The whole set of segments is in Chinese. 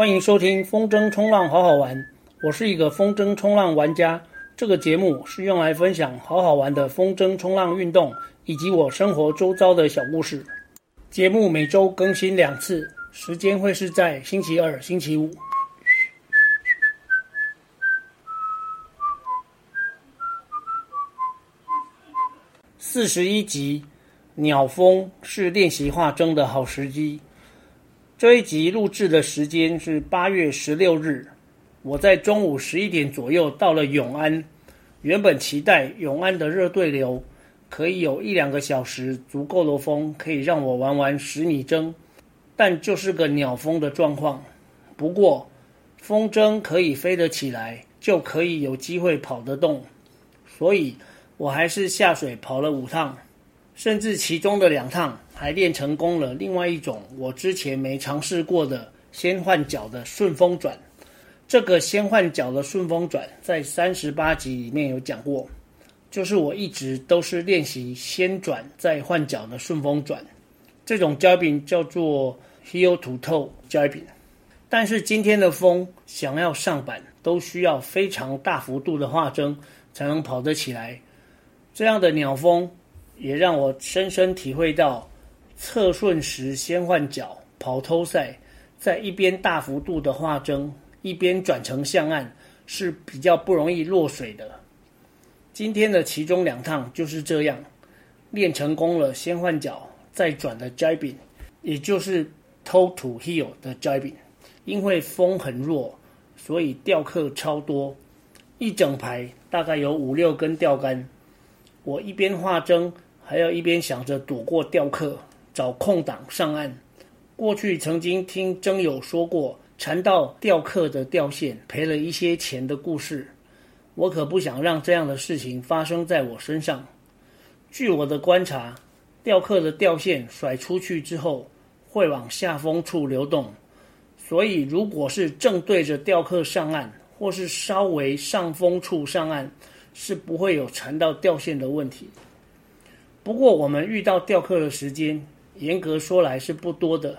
欢迎收听风筝冲浪好好玩，我是一个风筝冲浪玩家。这个节目是用来分享好好玩的风筝冲浪运动，以及我生活周遭的小故事。节目每周更新两次，时间会是在星期二、星期五。四十一集，鸟风是练习画筝的好时机。这一集录制的时间是八月十六日，我在中午十一点左右到了永安。原本期待永安的热对流可以有一两个小时足够的风，可以让我玩玩十米筝，但就是个鸟风的状况。不过风筝可以飞得起来，就可以有机会跑得动，所以我还是下水跑了五趟，甚至其中的两趟。还练成功了另外一种我之前没尝试过的先换脚的顺风转。这个先换脚的顺风转在三十八集里面有讲过，就是我一直都是练习先转再换脚的顺风转。这种 jibing 叫做 heel to toe jibing。但是今天的风想要上板都需要非常大幅度的画筝才能跑得起来。这样的鸟风也让我深深体会到。侧顺时先换脚跑偷赛，在一边大幅度的画筝，一边转成向岸，是比较不容易落水的。今天的其中两趟就是这样，练成功了先换脚再转的 jibing，也就是 toe to heel 的 jibing。因为风很弱，所以钓客超多，一整排大概有五六根钓竿。我一边画筝，还要一边想着躲过钓客。找空档上岸。过去曾经听筝友说过，缠到钓客的钓线赔了一些钱的故事。我可不想让这样的事情发生在我身上。据我的观察，钓客的钓线甩出去之后会往下风处流动，所以如果是正对着钓客上岸，或是稍微上风处上岸，是不会有缠到钓线的问题。不过我们遇到钓客的时间。严格说来是不多的，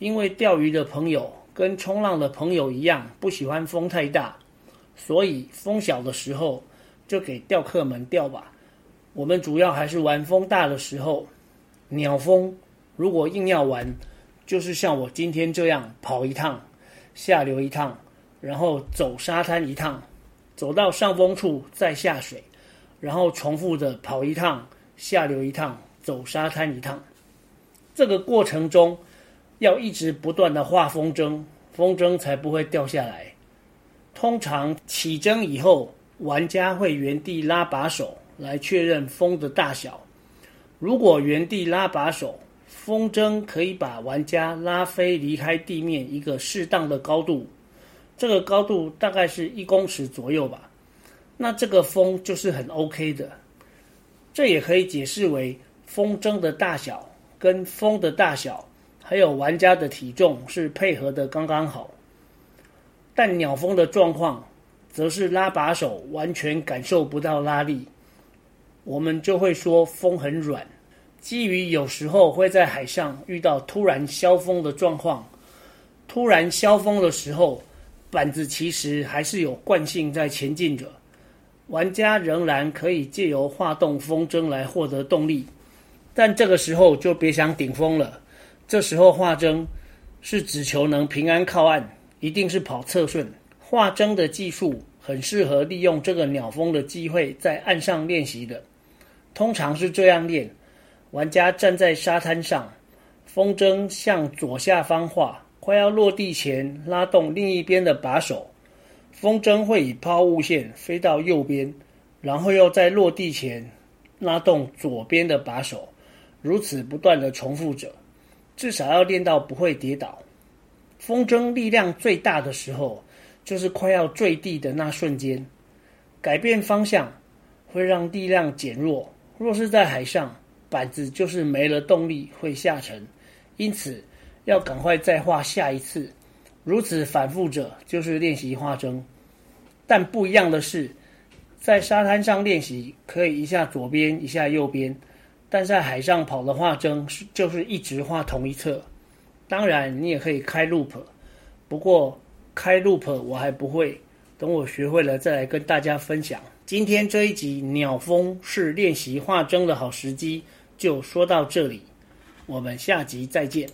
因为钓鱼的朋友跟冲浪的朋友一样，不喜欢风太大，所以风小的时候就给钓客们钓吧。我们主要还是玩风大的时候，鸟风如果硬要玩，就是像我今天这样跑一趟，下流一趟，然后走沙滩一趟，走到上风处再下水，然后重复的跑一趟，下流一趟，走沙滩一趟。这个过程中，要一直不断的画风筝，风筝才不会掉下来。通常起筝以后，玩家会原地拉把手来确认风的大小。如果原地拉把手，风筝可以把玩家拉飞离开地面一个适当的高度，这个高度大概是一公尺左右吧。那这个风就是很 OK 的。这也可以解释为风筝的大小。跟风的大小，还有玩家的体重是配合的刚刚好，但鸟风的状况，则是拉把手完全感受不到拉力，我们就会说风很软。基于有时候会在海上遇到突然消风的状况，突然消风的时候，板子其实还是有惯性在前进着，玩家仍然可以借由画动风筝来获得动力。但这个时候就别想顶风了。这时候画筝是只求能平安靠岸，一定是跑侧顺。画筝的技术很适合利用这个鸟风的机会在岸上练习的。通常是这样练：玩家站在沙滩上，风筝向左下方画，快要落地前拉动另一边的把手，风筝会以抛物线飞到右边，然后又在落地前拉动左边的把手。如此不断地重复着，至少要练到不会跌倒。风筝力量最大的时候，就是快要坠地的那瞬间。改变方向会让力量减弱。若是在海上，板子就是没了动力会下沉，因此要赶快再画下一次。如此反复着，就是练习画筝。但不一样的是，在沙滩上练习可以一下左边，一下右边。但在海上跑的画筝是就是一直画同一侧，当然你也可以开 loop，不过开 loop 我还不会，等我学会了再来跟大家分享。今天这一集鸟蜂是练习画筝的好时机，就说到这里，我们下集再见。